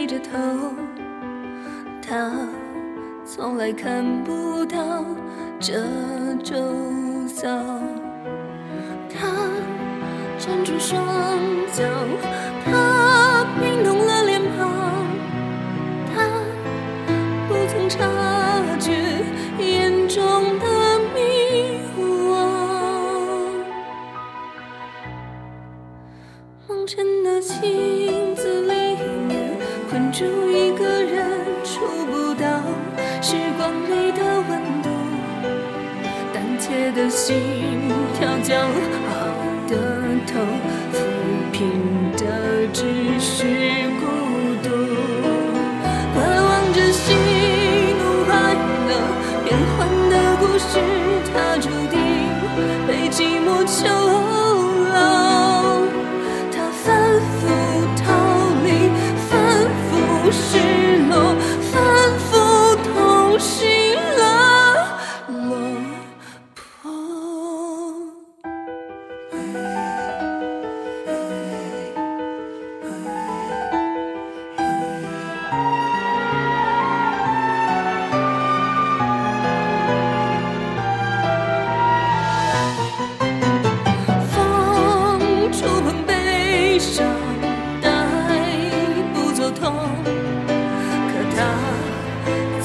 低着头，他从来看不到这周遭。他站住双脚，他冰冻了脸庞，他不曾察觉眼中的迷惘。蒙尘的期。住一个人，触不到时光里的温度。胆怯的心跳将好的头，抚平的只是孤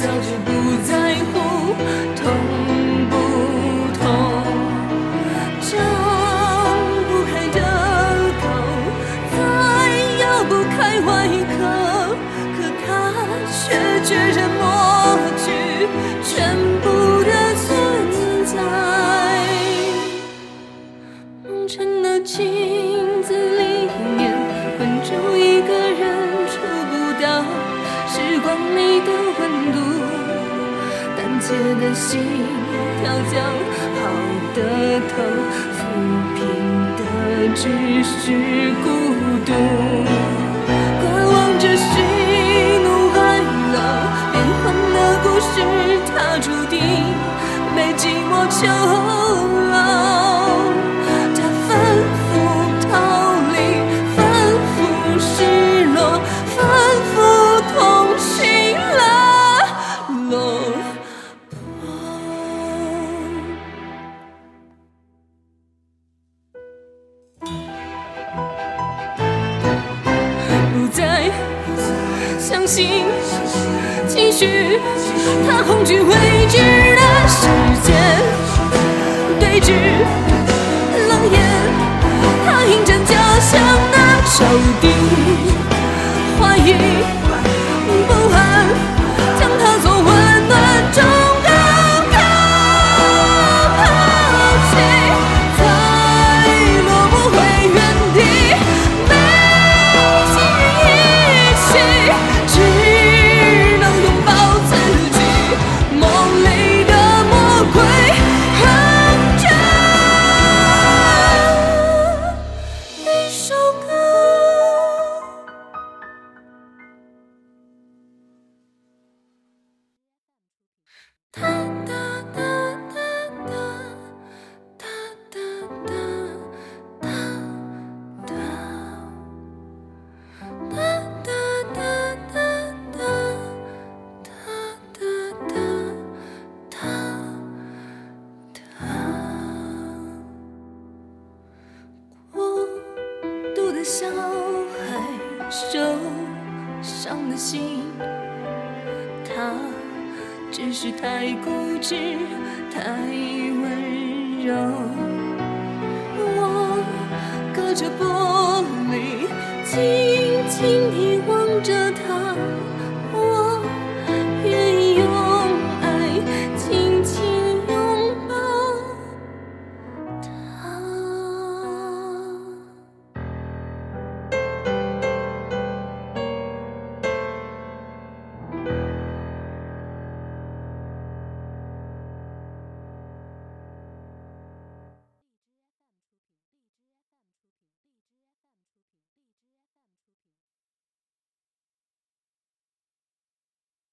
早就不在乎痛不痛。张不开的口，再咬不开外壳，可他却决然抹去全部的存在。梦前的镜切的心跳将好的头，抚平的只是孤独。相信继续，他恐惧未知的世界，对峙冷眼，他迎战家乡的仇敌，怀疑小孩，受伤的心，他只是太固执，太温柔。我隔着玻璃，静静地望着他，